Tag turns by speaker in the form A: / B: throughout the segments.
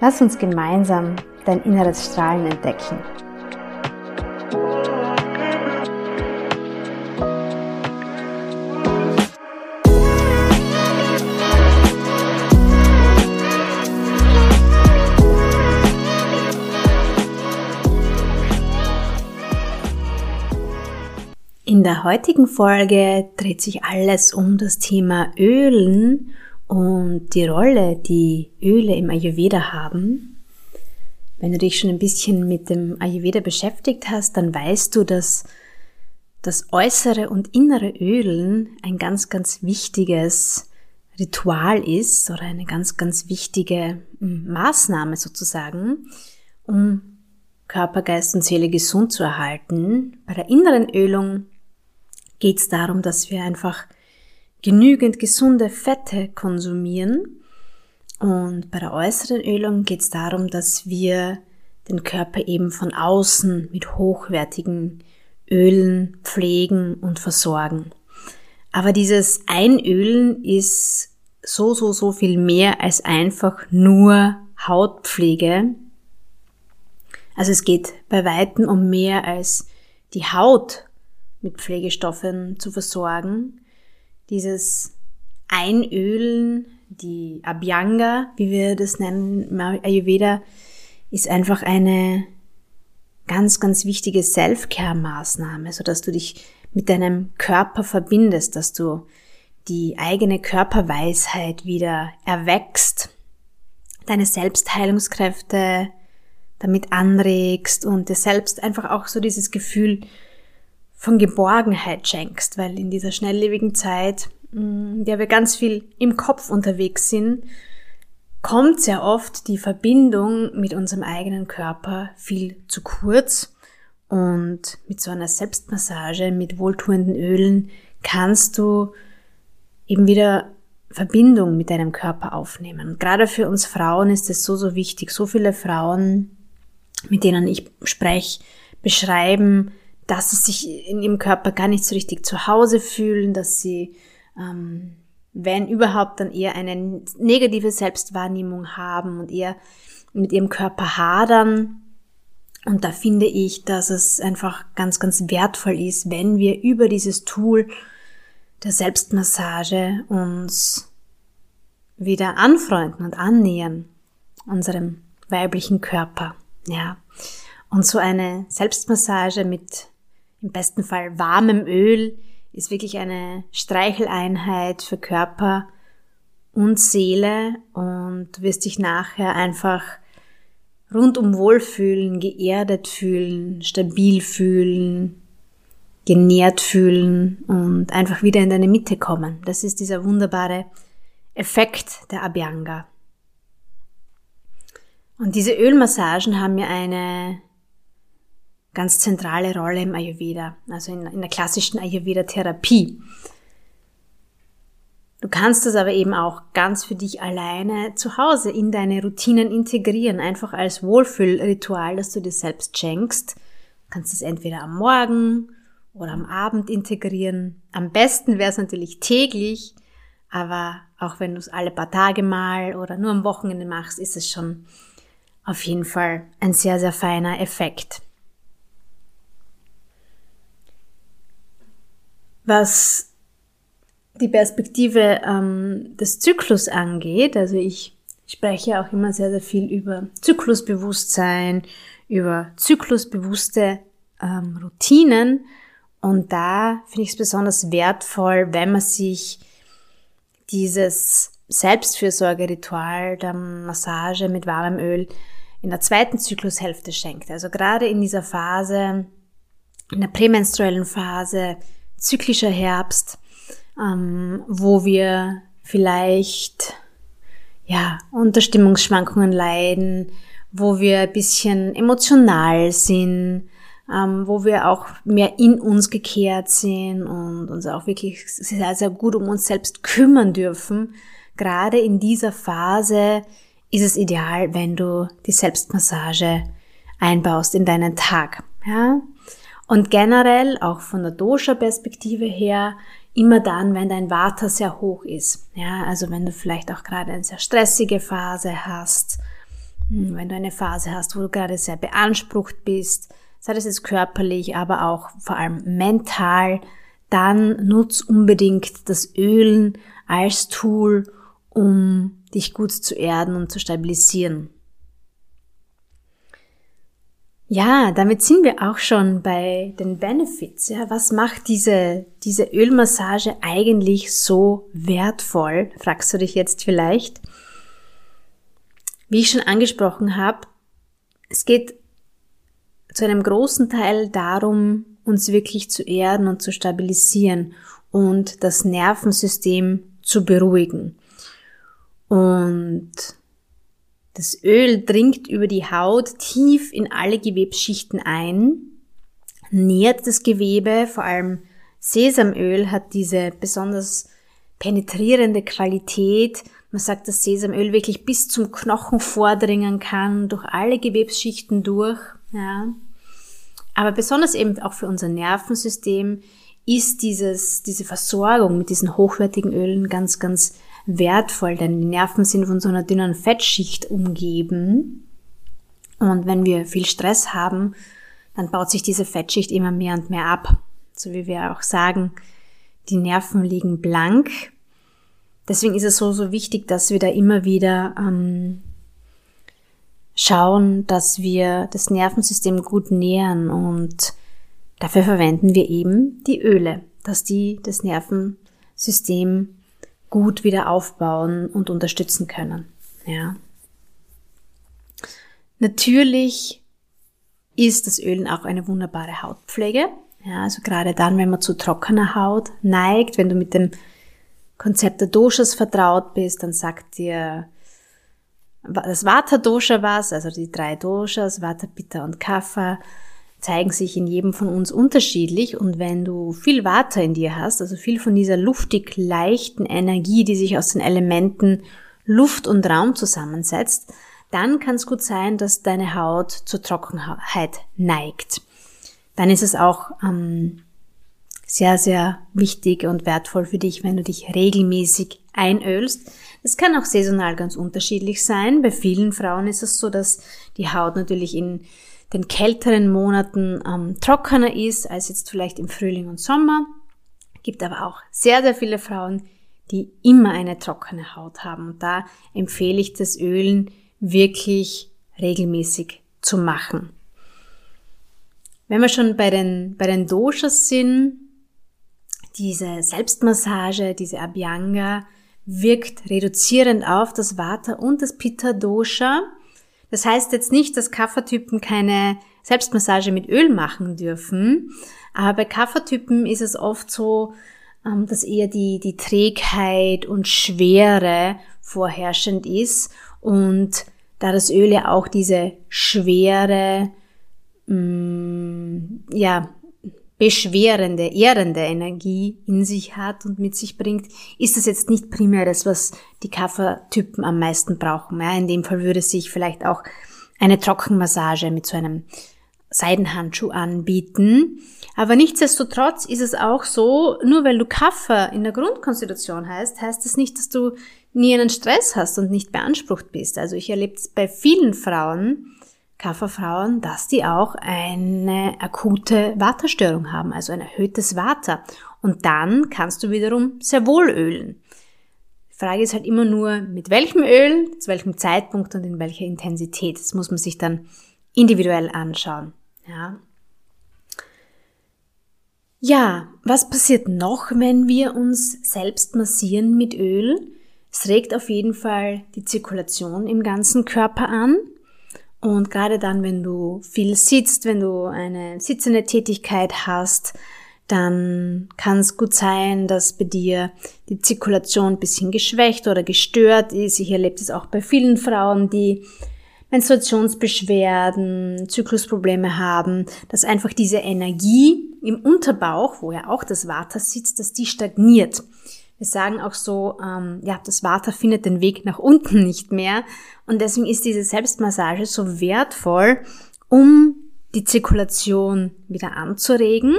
A: Lass uns gemeinsam dein inneres Strahlen entdecken. In der heutigen Folge dreht sich alles um das Thema Ölen und die Rolle, die Öle im Ayurveda haben. Wenn du dich schon ein bisschen mit dem Ayurveda beschäftigt hast, dann weißt du, dass das äußere und innere Ölen ein ganz, ganz wichtiges Ritual ist oder eine ganz, ganz wichtige hm, Maßnahme sozusagen, um Körper, Geist und Seele gesund zu erhalten. Bei der inneren Ölung geht es darum, dass wir einfach genügend gesunde Fette konsumieren. Und bei der äußeren Ölung geht es darum, dass wir den Körper eben von außen mit hochwertigen Ölen pflegen und versorgen. Aber dieses Einölen ist so, so, so viel mehr als einfach nur Hautpflege. Also es geht bei Weitem um mehr als die Haut mit Pflegestoffen zu versorgen. Dieses Einölen, die Abhyanga, wie wir das nennen, Ayurveda, ist einfach eine ganz, ganz wichtige Self-Care-Maßnahme, so dass du dich mit deinem Körper verbindest, dass du die eigene Körperweisheit wieder erwächst, deine Selbstheilungskräfte damit anregst und dir selbst einfach auch so dieses Gefühl von Geborgenheit schenkst, weil in dieser schnelllebigen Zeit, mm, in der wir ganz viel im Kopf unterwegs sind, kommt sehr oft die Verbindung mit unserem eigenen Körper viel zu kurz. Und mit so einer Selbstmassage, mit wohltuenden Ölen kannst du eben wieder Verbindung mit deinem Körper aufnehmen. Und gerade für uns Frauen ist es so, so wichtig. So viele Frauen, mit denen ich spreche, beschreiben, dass sie sich in ihrem Körper gar nicht so richtig zu Hause fühlen, dass sie, ähm, wenn überhaupt, dann eher eine negative Selbstwahrnehmung haben und eher mit ihrem Körper hadern. Und da finde ich, dass es einfach ganz, ganz wertvoll ist, wenn wir über dieses Tool der Selbstmassage uns wieder anfreunden und annähern unserem weiblichen Körper. Ja. Und so eine Selbstmassage mit im besten Fall warmem Öl, ist wirklich eine Streicheleinheit für Körper und Seele und du wirst dich nachher einfach rundum wohlfühlen, geerdet fühlen, stabil fühlen, genährt fühlen und einfach wieder in deine Mitte kommen. Das ist dieser wunderbare Effekt der Abhyanga. Und diese Ölmassagen haben mir eine ganz zentrale Rolle im Ayurveda, also in, in der klassischen Ayurveda-Therapie. Du kannst das aber eben auch ganz für dich alleine zu Hause in deine Routinen integrieren, einfach als Wohlfühlritual, das du dir selbst schenkst. Du kannst es entweder am Morgen oder am Abend integrieren. Am besten wäre es natürlich täglich, aber auch wenn du es alle paar Tage mal oder nur am Wochenende machst, ist es schon auf jeden Fall ein sehr, sehr feiner Effekt. Was die Perspektive ähm, des Zyklus angeht, also ich spreche auch immer sehr, sehr viel über Zyklusbewusstsein, über zyklusbewusste ähm, Routinen. Und da finde ich es besonders wertvoll, wenn man sich dieses Selbstfürsorgeritual der Massage mit warmem Öl in der zweiten Zyklushälfte schenkt. Also gerade in dieser Phase, in der prämenstruellen Phase, zyklischer Herbst, ähm, wo wir vielleicht ja unter Stimmungsschwankungen leiden, wo wir ein bisschen emotional sind, ähm, wo wir auch mehr in uns gekehrt sind und uns auch wirklich sehr, sehr gut um uns selbst kümmern dürfen. Gerade in dieser Phase ist es ideal, wenn du die Selbstmassage einbaust in deinen Tag. Ja? Und generell, auch von der Dosha-Perspektive her, immer dann, wenn dein Vata sehr hoch ist. Ja, also wenn du vielleicht auch gerade eine sehr stressige Phase hast, hm, wenn du eine Phase hast, wo du gerade sehr beansprucht bist, sei das jetzt körperlich, aber auch vor allem mental, dann nutz unbedingt das Ölen als Tool, um dich gut zu erden und zu stabilisieren. Ja, damit sind wir auch schon bei den Benefits. Ja, was macht diese, diese Ölmassage eigentlich so wertvoll? Fragst du dich jetzt vielleicht. Wie ich schon angesprochen habe, es geht zu einem großen Teil darum, uns wirklich zu erden und zu stabilisieren und das Nervensystem zu beruhigen. Und das Öl dringt über die Haut tief in alle Gewebsschichten ein, nährt das Gewebe, vor allem Sesamöl hat diese besonders penetrierende Qualität. Man sagt, dass Sesamöl wirklich bis zum Knochen vordringen kann, durch alle Gewebsschichten durch. Ja. Aber besonders eben auch für unser Nervensystem ist dieses, diese Versorgung mit diesen hochwertigen Ölen ganz, ganz wertvoll, denn die Nerven sind von so einer dünnen Fettschicht umgeben. Und wenn wir viel Stress haben, dann baut sich diese Fettschicht immer mehr und mehr ab. So wie wir auch sagen, die Nerven liegen blank. Deswegen ist es so, so wichtig, dass wir da immer wieder ähm, schauen, dass wir das Nervensystem gut nähern und dafür verwenden wir eben die Öle, dass die das Nervensystem gut wieder aufbauen und unterstützen können. Ja. Natürlich ist das Ölen auch eine wunderbare Hautpflege. Ja, also gerade dann, wenn man zu trockener Haut neigt, wenn du mit dem Konzept der Doshas vertraut bist, dann sagt dir das Vata Dosha was, also die drei Doshas, Vata, Pitta und Kapha, zeigen sich in jedem von uns unterschiedlich und wenn du viel Water in dir hast, also viel von dieser luftig leichten Energie, die sich aus den Elementen Luft und Raum zusammensetzt, dann kann es gut sein, dass deine Haut zur Trockenheit neigt. Dann ist es auch ähm, sehr, sehr wichtig und wertvoll für dich, wenn du dich regelmäßig einölst. Es kann auch saisonal ganz unterschiedlich sein. Bei vielen Frauen ist es so, dass die Haut natürlich in den kälteren Monaten ähm, trockener ist als jetzt vielleicht im Frühling und Sommer. Gibt aber auch sehr, sehr viele Frauen, die immer eine trockene Haut haben. Und da empfehle ich das Ölen wirklich regelmäßig zu machen. Wenn wir schon bei den, bei den Doshas sind, diese Selbstmassage, diese Abhyanga wirkt reduzierend auf das Vata und das Pitta Dosha das heißt jetzt nicht, dass Kaffertypen keine Selbstmassage mit Öl machen dürfen, aber bei Kaffertypen ist es oft so, ähm, dass eher die, die Trägheit und Schwere vorherrschend ist und da das Öl ja auch diese schwere, mm, ja, beschwerende, ehrende Energie in sich hat und mit sich bringt, ist das jetzt nicht primär das, was die Kaffertypen am meisten brauchen. Ja, in dem Fall würde sich vielleicht auch eine Trockenmassage mit so einem Seidenhandschuh anbieten. Aber nichtsdestotrotz ist es auch so, nur weil du Kaffer in der Grundkonstitution heißt, heißt das nicht, dass du nie einen Stress hast und nicht beansprucht bist. Also ich erlebe es bei vielen Frauen, Kafferfrauen, dass die auch eine akute Waterstörung haben, also ein erhöhtes Water. Und dann kannst du wiederum sehr wohl ölen. Die Frage ist halt immer nur, mit welchem Öl, zu welchem Zeitpunkt und in welcher Intensität. Das muss man sich dann individuell anschauen. Ja. Ja, was passiert noch, wenn wir uns selbst massieren mit Öl? Es regt auf jeden Fall die Zirkulation im ganzen Körper an. Und gerade dann, wenn du viel sitzt, wenn du eine sitzende Tätigkeit hast, dann kann es gut sein, dass bei dir die Zirkulation ein bisschen geschwächt oder gestört ist. Ich erlebe das auch bei vielen Frauen, die Menstruationsbeschwerden, Zyklusprobleme haben, dass einfach diese Energie im Unterbauch, wo ja auch das Vata sitzt, dass die stagniert. Wir sagen auch so, ähm, ja, das Vata findet den Weg nach unten nicht mehr. Und deswegen ist diese Selbstmassage so wertvoll, um die Zirkulation wieder anzuregen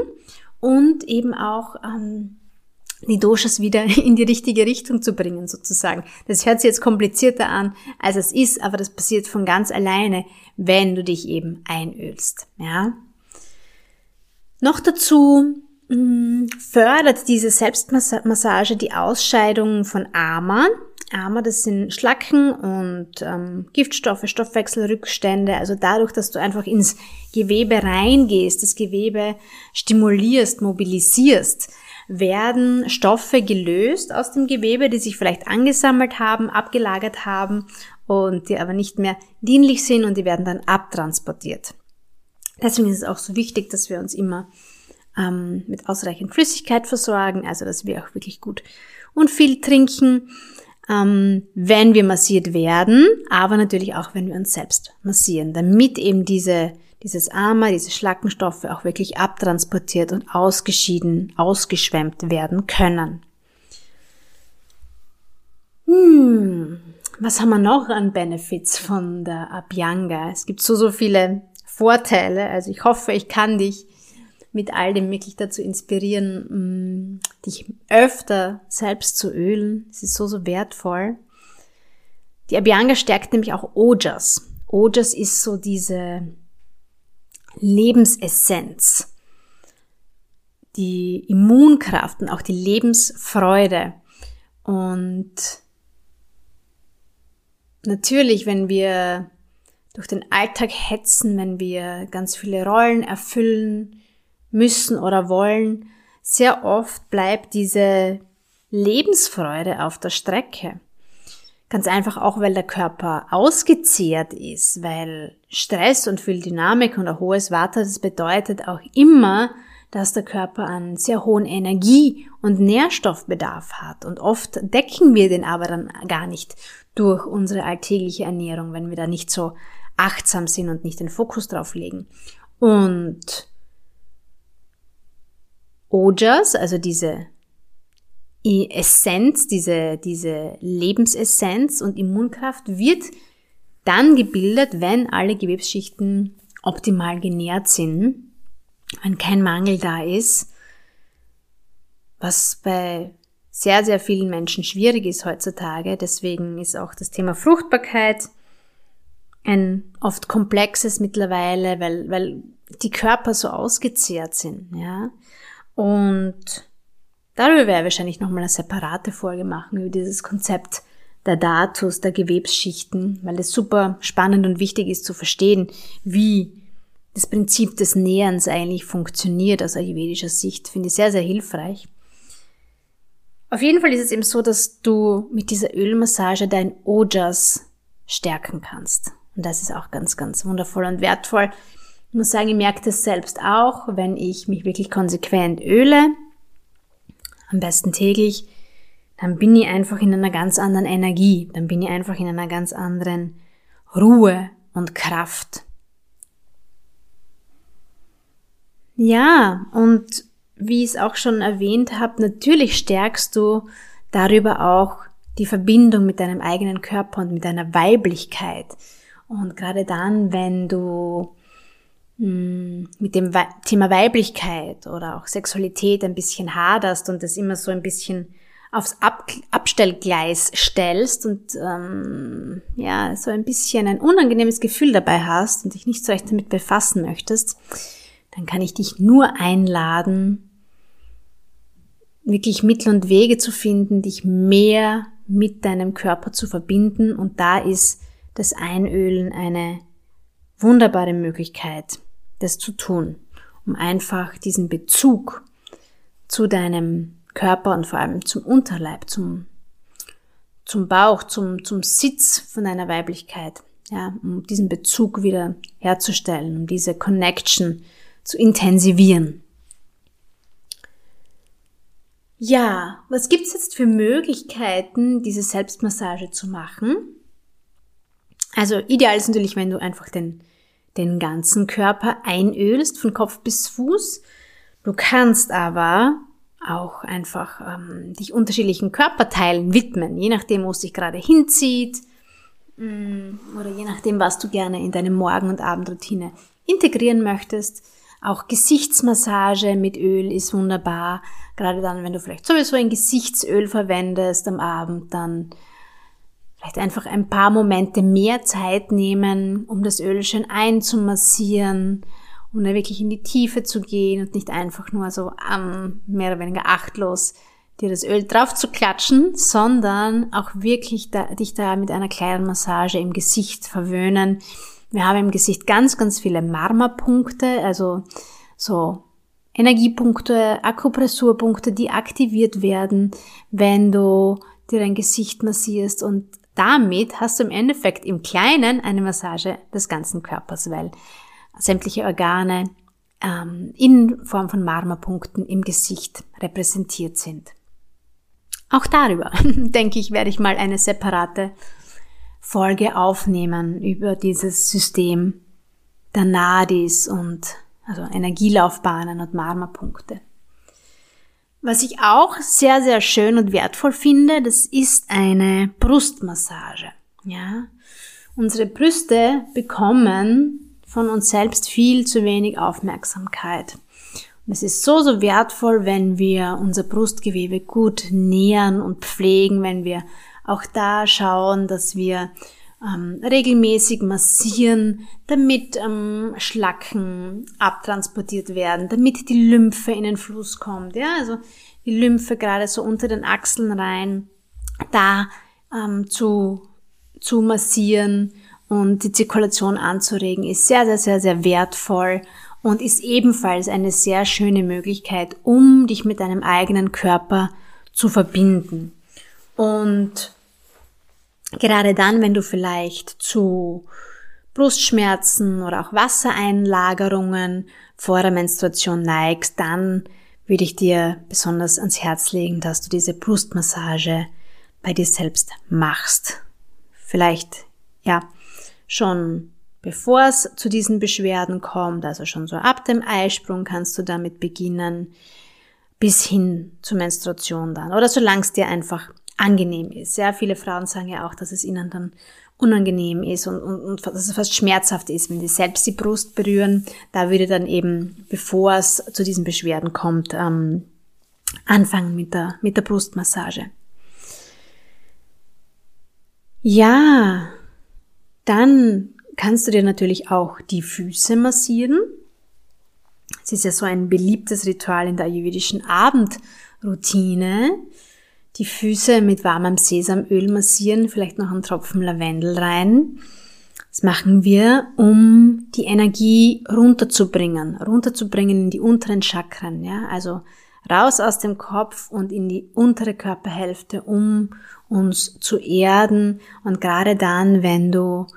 A: und eben auch ähm, die Doshas wieder in die richtige Richtung zu bringen, sozusagen. Das hört sich jetzt komplizierter an, als es ist, aber das passiert von ganz alleine, wenn du dich eben einölst. Ja. Noch dazu fördert diese Selbstmassage die Ausscheidung von Ama. Ama, das sind Schlacken und ähm, Giftstoffe, Stoffwechselrückstände. Also dadurch, dass du einfach ins Gewebe reingehst, das Gewebe stimulierst, mobilisierst, werden Stoffe gelöst aus dem Gewebe, die sich vielleicht angesammelt haben, abgelagert haben und die aber nicht mehr dienlich sind und die werden dann abtransportiert. Deswegen ist es auch so wichtig, dass wir uns immer ähm, mit ausreichend Flüssigkeit versorgen, also dass wir auch wirklich gut und viel trinken, ähm, wenn wir massiert werden, aber natürlich auch, wenn wir uns selbst massieren, damit eben diese dieses Ama, diese Schlackenstoffe auch wirklich abtransportiert und ausgeschieden, ausgeschwemmt werden können. Hm, was haben wir noch an Benefits von der Abhyanga? Es gibt so, so viele Vorteile. Also ich hoffe, ich kann dich mit all dem wirklich dazu inspirieren, hm, dich öfter selbst zu ölen. Es ist so, so wertvoll. Die Abhyanga stärkt nämlich auch Ojas. Ojas ist so diese Lebensessenz, die Immunkraft und auch die Lebensfreude. Und natürlich, wenn wir durch den Alltag hetzen, wenn wir ganz viele Rollen erfüllen müssen oder wollen, sehr oft bleibt diese Lebensfreude auf der Strecke. Ganz einfach auch, weil der Körper ausgezehrt ist, weil Stress und viel Dynamik und ein hohes Water, das bedeutet auch immer, dass der Körper einen sehr hohen Energie- und Nährstoffbedarf hat. Und oft decken wir den aber dann gar nicht durch unsere alltägliche Ernährung, wenn wir da nicht so achtsam sind und nicht den Fokus drauf legen. Und Ojas, also diese Essenz, diese, diese Lebensessenz und Immunkraft wird dann gebildet, wenn alle Gewebsschichten optimal genährt sind, wenn kein Mangel da ist, was bei sehr, sehr vielen Menschen schwierig ist heutzutage. Deswegen ist auch das Thema Fruchtbarkeit ein oft komplexes mittlerweile, weil, weil die Körper so ausgezehrt sind, ja. Und Darüber werde ich wahrscheinlich nochmal eine separate Folge machen, über dieses Konzept der Datus, der Gewebsschichten, weil es super spannend und wichtig ist zu verstehen, wie das Prinzip des Näherns eigentlich funktioniert aus ayurvedischer Sicht. Finde ich sehr, sehr hilfreich. Auf jeden Fall ist es eben so, dass du mit dieser Ölmassage dein Ojas stärken kannst. Und das ist auch ganz, ganz wundervoll und wertvoll. Ich muss sagen, ich merke das selbst auch, wenn ich mich wirklich konsequent öle am besten täglich, dann bin ich einfach in einer ganz anderen Energie, dann bin ich einfach in einer ganz anderen Ruhe und Kraft. Ja, und wie ich es auch schon erwähnt habe, natürlich stärkst du darüber auch die Verbindung mit deinem eigenen Körper und mit deiner Weiblichkeit. Und gerade dann, wenn du mit dem Thema Weiblichkeit oder auch Sexualität ein bisschen haderst und das immer so ein bisschen aufs Ab Abstellgleis stellst und ähm, ja so ein bisschen ein unangenehmes Gefühl dabei hast und dich nicht so echt damit befassen möchtest, dann kann ich dich nur einladen, wirklich Mittel und Wege zu finden, dich mehr mit deinem Körper zu verbinden. Und da ist das Einölen eine wunderbare Möglichkeit, das zu tun, um einfach diesen Bezug zu deinem Körper und vor allem zum Unterleib, zum, zum Bauch, zum, zum Sitz von deiner Weiblichkeit, ja, um diesen Bezug wieder herzustellen, um diese Connection zu intensivieren. Ja, was gibt's jetzt für Möglichkeiten, diese Selbstmassage zu machen? Also ideal ist natürlich, wenn du einfach den, den ganzen Körper einölst, von Kopf bis Fuß. Du kannst aber auch einfach ähm, dich unterschiedlichen Körperteilen widmen, je nachdem, wo es sich gerade hinzieht mm, oder je nachdem, was du gerne in deine Morgen- und Abendroutine integrieren möchtest. Auch Gesichtsmassage mit Öl ist wunderbar. Gerade dann, wenn du vielleicht sowieso ein Gesichtsöl verwendest am Abend, dann vielleicht einfach ein paar Momente mehr Zeit nehmen, um das Öl schön einzumassieren, um da wirklich in die Tiefe zu gehen und nicht einfach nur so ähm, mehr oder weniger achtlos dir das Öl drauf zu klatschen, sondern auch wirklich da, dich da mit einer kleinen Massage im Gesicht verwöhnen. Wir haben im Gesicht ganz, ganz viele Marmerpunkte, also so Energiepunkte, Akupressurpunkte, die aktiviert werden, wenn du dir dein Gesicht massierst und damit hast du im Endeffekt im Kleinen eine Massage des ganzen Körpers, weil sämtliche Organe ähm, in Form von Marmerpunkten im Gesicht repräsentiert sind. Auch darüber, denke ich, werde ich mal eine separate Folge aufnehmen über dieses System der Nadis und also Energielaufbahnen und Marmerpunkte. Was ich auch sehr, sehr schön und wertvoll finde, das ist eine Brustmassage. Ja, unsere Brüste bekommen von uns selbst viel zu wenig Aufmerksamkeit. Und es ist so, so wertvoll, wenn wir unser Brustgewebe gut nähern und pflegen, wenn wir auch da schauen, dass wir ähm, regelmäßig massieren, damit ähm, Schlacken abtransportiert werden, damit die Lymphe in den Fluss kommt. Ja, also die Lymphe gerade so unter den Achseln rein, da ähm, zu, zu massieren und die Zirkulation anzuregen, ist sehr, sehr, sehr, sehr wertvoll und ist ebenfalls eine sehr schöne Möglichkeit, um dich mit deinem eigenen Körper zu verbinden. Und Gerade dann, wenn du vielleicht zu Brustschmerzen oder auch Wassereinlagerungen vor der Menstruation neigst, dann würde ich dir besonders ans Herz legen, dass du diese Brustmassage bei dir selbst machst. Vielleicht, ja, schon bevor es zu diesen Beschwerden kommt, also schon so ab dem Eisprung kannst du damit beginnen, bis hin zur Menstruation dann. Oder solange es dir einfach angenehm ist. Sehr viele Frauen sagen ja auch, dass es ihnen dann unangenehm ist und, und, und dass es fast schmerzhaft ist, wenn sie selbst die Brust berühren. Da würde dann eben, bevor es zu diesen Beschwerden kommt, ähm, anfangen mit der, mit der Brustmassage. Ja, dann kannst du dir natürlich auch die Füße massieren. Es ist ja so ein beliebtes Ritual in der ayurvedischen Abendroutine die Füße mit warmem Sesamöl massieren, vielleicht noch einen Tropfen Lavendel rein. Das machen wir, um die Energie runterzubringen, runterzubringen in die unteren Chakren, ja, also raus aus dem Kopf und in die untere Körperhälfte, um uns zu erden und gerade dann, wenn du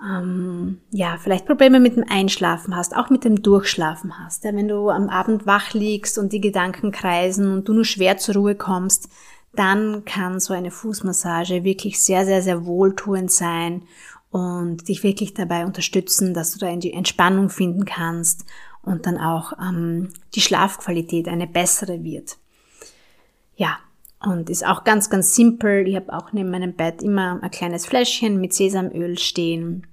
A: ähm, ja, vielleicht Probleme mit dem Einschlafen hast, auch mit dem Durchschlafen hast. Ja, wenn du am Abend wach liegst und die Gedanken kreisen und du nur schwer zur Ruhe kommst, dann kann so eine Fußmassage wirklich sehr, sehr, sehr wohltuend sein und dich wirklich dabei unterstützen, dass du da in die Entspannung finden kannst und dann auch ähm, die Schlafqualität eine bessere wird. Ja, und ist auch ganz, ganz simpel. Ich habe auch neben meinem Bett immer ein kleines Fläschchen mit Sesamöl stehen.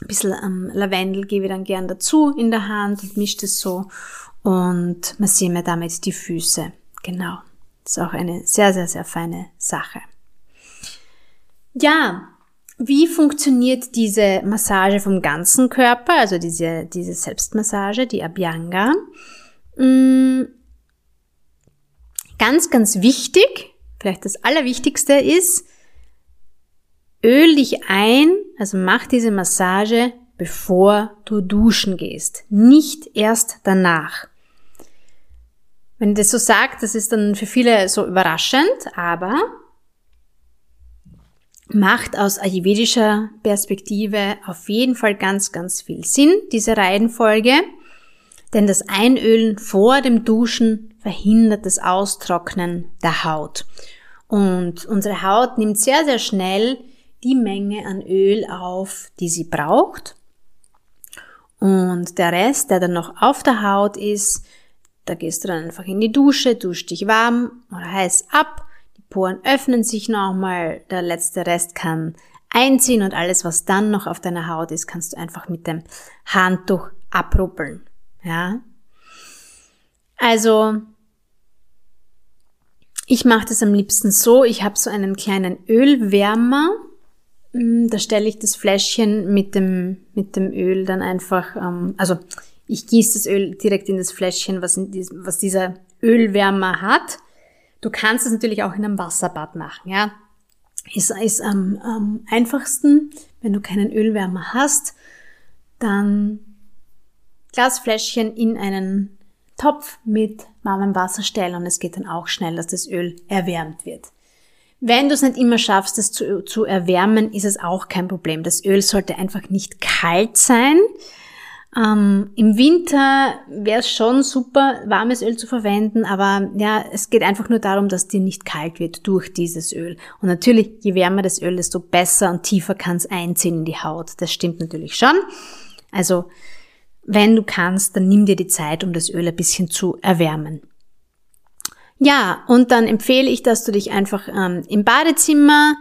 A: Ein bisschen ähm, Lavendel gebe ich dann gern dazu in der Hand und mische das so und massiere mir damit die Füße. Genau. Ist auch eine sehr, sehr, sehr feine Sache. Ja, wie funktioniert diese Massage vom ganzen Körper, also diese, diese Selbstmassage, die Abhyanga? Mm, ganz, ganz wichtig, vielleicht das Allerwichtigste ist, öl dich ein, also mach diese Massage, bevor du duschen gehst, nicht erst danach. Wenn ich das so sagt, das ist dann für viele so überraschend, aber macht aus ayurvedischer Perspektive auf jeden Fall ganz, ganz viel Sinn, diese Reihenfolge. Denn das Einölen vor dem Duschen verhindert das Austrocknen der Haut. Und unsere Haut nimmt sehr, sehr schnell die Menge an Öl auf, die sie braucht. Und der Rest, der dann noch auf der Haut ist, da gehst du dann einfach in die Dusche, dusch dich warm oder heiß ab Poren öffnen sich nochmal, der letzte Rest kann einziehen und alles, was dann noch auf deiner Haut ist, kannst du einfach mit dem Handtuch abruppeln. Ja? Also, ich mache das am liebsten so, ich habe so einen kleinen Ölwärmer, hm, da stelle ich das Fläschchen mit dem, mit dem Öl dann einfach, ähm, also ich gieße das Öl direkt in das Fläschchen, was, in dies, was dieser Ölwärmer hat Du kannst es natürlich auch in einem Wasserbad machen, ja. Ist, ist am, am einfachsten, wenn du keinen Ölwärmer hast, dann Glasfläschchen in einen Topf mit warmem Wasser stellen und es geht dann auch schnell, dass das Öl erwärmt wird. Wenn du es nicht immer schaffst, es zu, zu erwärmen, ist es auch kein Problem. Das Öl sollte einfach nicht kalt sein, ähm, Im Winter wäre es schon super, warmes Öl zu verwenden, aber ja, es geht einfach nur darum, dass dir nicht kalt wird durch dieses Öl. Und natürlich, je wärmer das Öl, desto besser und tiefer kann es einziehen in die Haut. Das stimmt natürlich schon. Also, wenn du kannst, dann nimm dir die Zeit, um das Öl ein bisschen zu erwärmen. Ja, und dann empfehle ich, dass du dich einfach ähm, im Badezimmer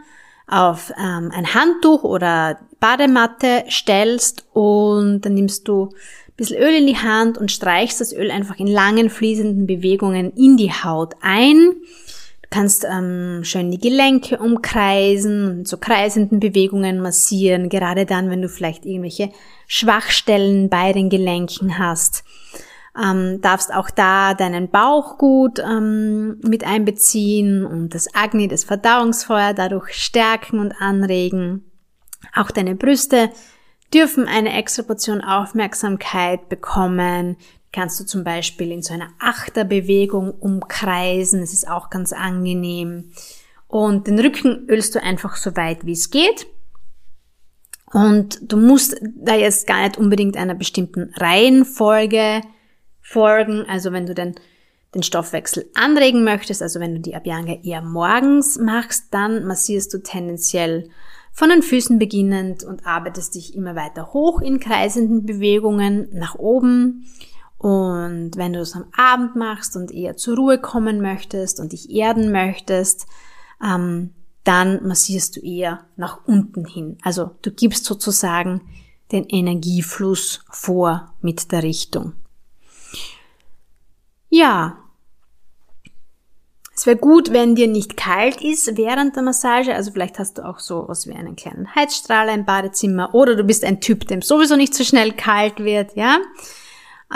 A: auf ähm, ein Handtuch oder Badematte stellst und dann nimmst du ein bisschen Öl in die Hand und streichst das Öl einfach in langen fließenden Bewegungen in die Haut ein. Du kannst ähm, schön die Gelenke umkreisen und so kreisenden Bewegungen massieren, gerade dann, wenn du vielleicht irgendwelche Schwachstellen bei den Gelenken hast ähm, darfst auch da deinen Bauch gut ähm, mit einbeziehen und das Agni, das Verdauungsfeuer dadurch stärken und anregen. Auch deine Brüste dürfen eine extra Portion Aufmerksamkeit bekommen. Kannst du zum Beispiel in so einer Achterbewegung umkreisen. Es ist auch ganz angenehm. Und den Rücken ölst du einfach so weit wie es geht. Und du musst da jetzt gar nicht unbedingt einer bestimmten Reihenfolge folgen. Also wenn du den, den Stoffwechsel anregen möchtest, also wenn du die Abhyanga eher morgens machst, dann massierst du tendenziell von den Füßen beginnend und arbeitest dich immer weiter hoch in kreisenden Bewegungen nach oben. Und wenn du es am Abend machst und eher zur Ruhe kommen möchtest und dich erden möchtest, ähm, dann massierst du eher nach unten hin. Also du gibst sozusagen den Energiefluss vor mit der Richtung. Ja. Es wäre gut, wenn dir nicht kalt ist während der Massage. Also vielleicht hast du auch so was wie einen kleinen Heizstrahler im Badezimmer oder du bist ein Typ, dem sowieso nicht so schnell kalt wird, ja.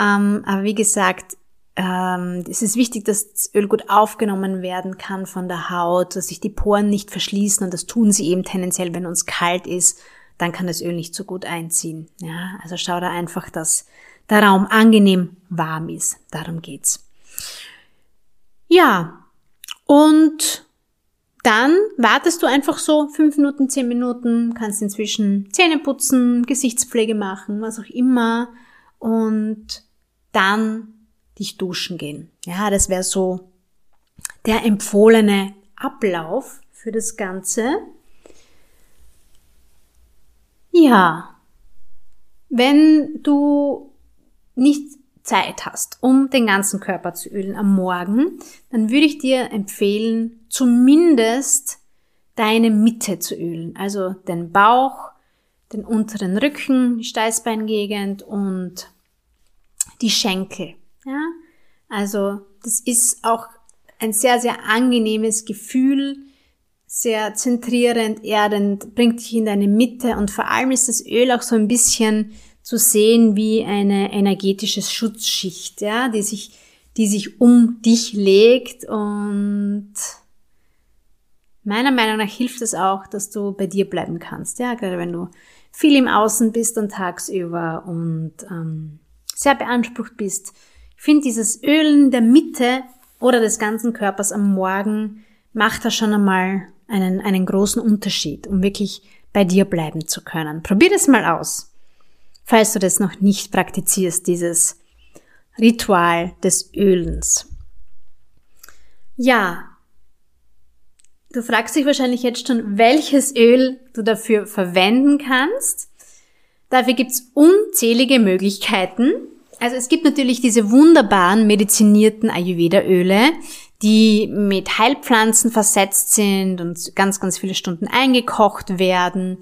A: Ähm, aber wie gesagt, ähm, es ist wichtig, dass das Öl gut aufgenommen werden kann von der Haut, dass sich die Poren nicht verschließen und das tun sie eben tendenziell, wenn uns kalt ist, dann kann das Öl nicht so gut einziehen. Ja, also schau da einfach, dass der Raum angenehm warm ist. Darum geht's. Ja, und dann wartest du einfach so fünf Minuten, zehn Minuten, kannst inzwischen Zähne putzen, Gesichtspflege machen, was auch immer und dann dich duschen gehen. Ja, das wäre so der empfohlene Ablauf für das Ganze. Ja, wenn du nicht Zeit hast, um den ganzen Körper zu ölen am Morgen, dann würde ich dir empfehlen, zumindest deine Mitte zu ölen. Also den Bauch, den unteren Rücken, die Steißbeingegend und die Schenkel. Ja? Also das ist auch ein sehr, sehr angenehmes Gefühl, sehr zentrierend, erdend, bringt dich in deine Mitte und vor allem ist das Öl auch so ein bisschen zu sehen wie eine energetische Schutzschicht, ja, die sich, die sich um dich legt und Meiner Meinung nach hilft es auch, dass du bei dir bleiben kannst. Ja, gerade wenn du viel im Außen bist und tagsüber und ähm, sehr beansprucht bist. Ich finde dieses Ölen der Mitte oder des ganzen Körpers am Morgen macht da schon einmal einen, einen großen Unterschied, um wirklich bei dir bleiben zu können. Probier das mal aus, falls du das noch nicht praktizierst, dieses Ritual des Ölens. Ja, du fragst dich wahrscheinlich jetzt schon, welches Öl du dafür verwenden kannst. Dafür gibt's unzählige Möglichkeiten. Also es gibt natürlich diese wunderbaren medizinierten Ayurveda-Öle, die mit Heilpflanzen versetzt sind und ganz, ganz viele Stunden eingekocht werden.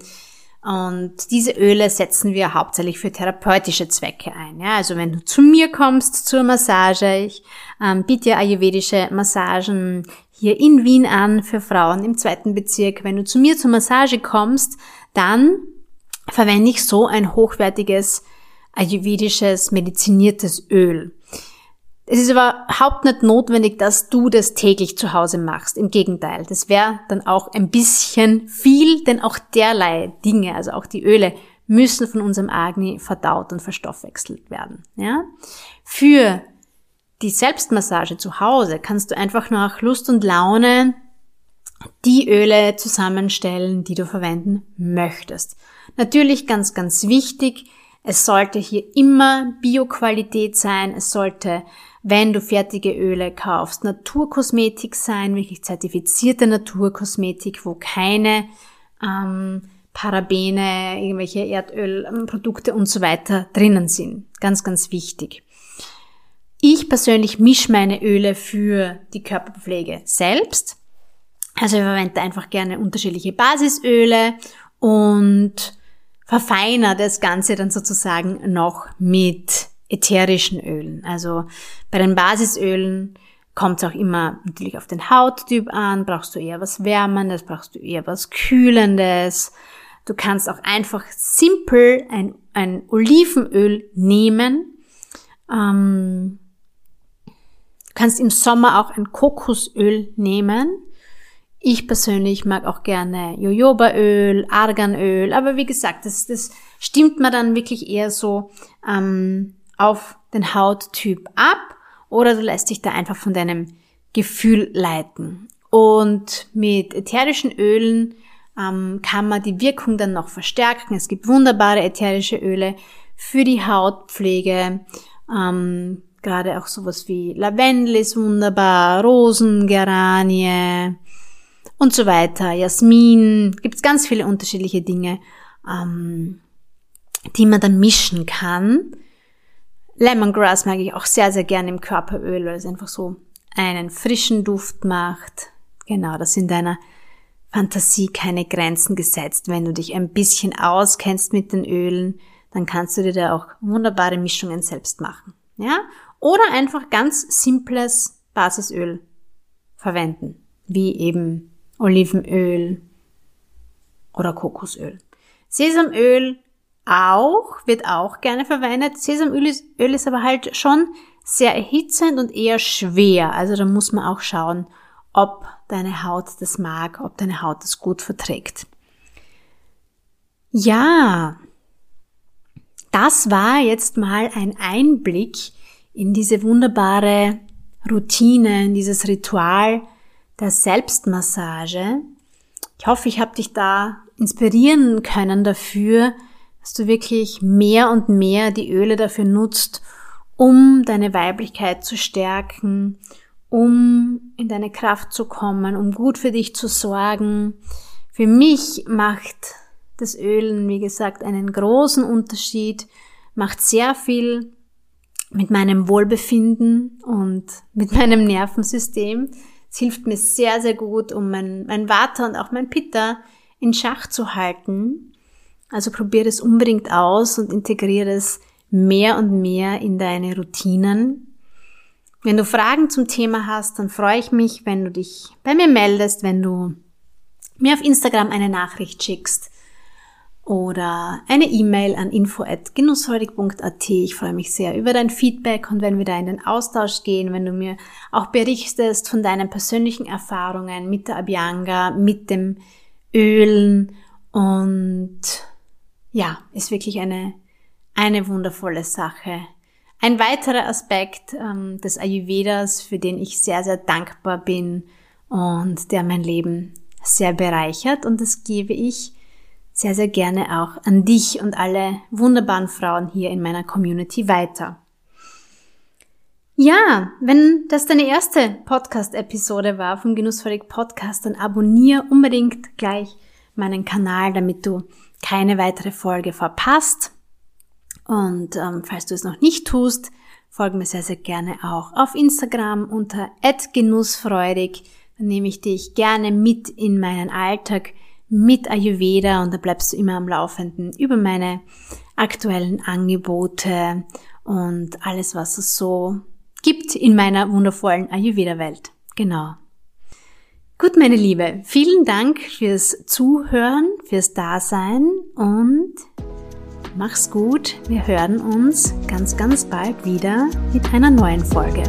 A: Und diese Öle setzen wir hauptsächlich für therapeutische Zwecke ein. Ja, also wenn du zu mir kommst zur Massage, ich ähm, biete ayurvedische Massagen hier in Wien an für Frauen im zweiten Bezirk. Wenn du zu mir zur Massage kommst, dann verwende ich so ein hochwertiges ayurvedisches mediziniertes Öl. Es ist überhaupt nicht notwendig, dass du das täglich zu Hause machst. Im Gegenteil, das wäre dann auch ein bisschen viel, denn auch derlei Dinge, also auch die Öle, müssen von unserem Agni verdaut und verstoffwechselt werden. Ja? Für die Selbstmassage zu Hause kannst du einfach nach Lust und Laune die Öle zusammenstellen, die du verwenden möchtest. Natürlich ganz, ganz wichtig, es sollte hier immer Bioqualität sein, es sollte wenn du fertige Öle kaufst, Naturkosmetik sein, wirklich zertifizierte Naturkosmetik, wo keine ähm, Parabene, irgendwelche Erdölprodukte und so weiter drinnen sind. Ganz, ganz wichtig. Ich persönlich mische meine Öle für die Körperpflege selbst. Also ich verwende einfach gerne unterschiedliche Basisöle und verfeiner das Ganze dann sozusagen noch mit ätherischen Ölen. Also bei den Basisölen kommt es auch immer natürlich auf den Hauttyp an. Brauchst du eher was Wärmendes, brauchst du eher was Kühlendes. Du kannst auch einfach simpel ein, ein Olivenöl nehmen. Ähm, du kannst im Sommer auch ein Kokosöl nehmen. Ich persönlich mag auch gerne Jojobaöl, Arganöl, aber wie gesagt, das, das stimmt mir dann wirklich eher so ähm, auf den Hauttyp ab oder du lässt dich da einfach von deinem Gefühl leiten. Und mit ätherischen Ölen ähm, kann man die Wirkung dann noch verstärken. Es gibt wunderbare ätherische Öle für die Hautpflege. Ähm, Gerade auch sowas wie Lavendel ist wunderbar, Rosen, Geranie und so weiter. Jasmin, gibt's ganz viele unterschiedliche Dinge, ähm, die man dann mischen kann Lemongrass mag ich auch sehr, sehr gerne im Körperöl, weil es einfach so einen frischen Duft macht. Genau, das sind deiner Fantasie keine Grenzen gesetzt. Wenn du dich ein bisschen auskennst mit den Ölen, dann kannst du dir da auch wunderbare Mischungen selbst machen. Ja? Oder einfach ganz simples Basisöl verwenden, wie eben Olivenöl oder Kokosöl. Sesamöl auch, wird auch gerne verwendet. Sesamöl ist, Öl ist aber halt schon sehr erhitzend und eher schwer. Also da muss man auch schauen, ob deine Haut das mag, ob deine Haut das gut verträgt. Ja, das war jetzt mal ein Einblick in diese wunderbare Routine, in dieses Ritual der Selbstmassage. Ich hoffe, ich habe dich da inspirieren können dafür, dass du wirklich mehr und mehr die Öle dafür nutzt, um deine Weiblichkeit zu stärken, um in deine Kraft zu kommen, um gut für dich zu sorgen. Für mich macht das Ölen, wie gesagt, einen großen Unterschied, macht sehr viel mit meinem Wohlbefinden und mit meinem Nervensystem. Es hilft mir sehr, sehr gut, um mein, mein Vata und auch mein Pitta in Schach zu halten. Also probier es unbedingt aus und integriere es mehr und mehr in deine Routinen. Wenn du Fragen zum Thema hast, dann freue ich mich, wenn du dich bei mir meldest, wenn du mir auf Instagram eine Nachricht schickst. oder eine E-Mail an info@genussfreudig.at. Ich freue mich sehr über dein Feedback und wenn wir da in den Austausch gehen, wenn du mir auch berichtest von deinen persönlichen Erfahrungen mit der Abhyanga, mit dem Ölen und ja, ist wirklich eine eine wundervolle Sache. Ein weiterer Aspekt ähm, des Ayurvedas, für den ich sehr, sehr dankbar bin und der mein Leben sehr bereichert und das gebe ich sehr, sehr gerne auch an dich und alle wunderbaren Frauen hier in meiner Community weiter. Ja, wenn das deine erste Podcast-Episode war vom Genussvollig Podcast, dann abonniere unbedingt gleich meinen Kanal, damit du keine weitere Folge verpasst. Und ähm, falls du es noch nicht tust, folge mir sehr, sehr gerne auch auf Instagram unter @genussfreudig. Dann nehme ich dich gerne mit in meinen Alltag mit Ayurveda und da bleibst du immer am Laufenden über meine aktuellen Angebote und alles, was es so gibt in meiner wundervollen Ayurveda-Welt. Genau. Gut, meine Liebe, vielen Dank fürs Zuhören, fürs Dasein und Mach's gut, wir hören uns ganz, ganz bald wieder mit einer neuen Folge.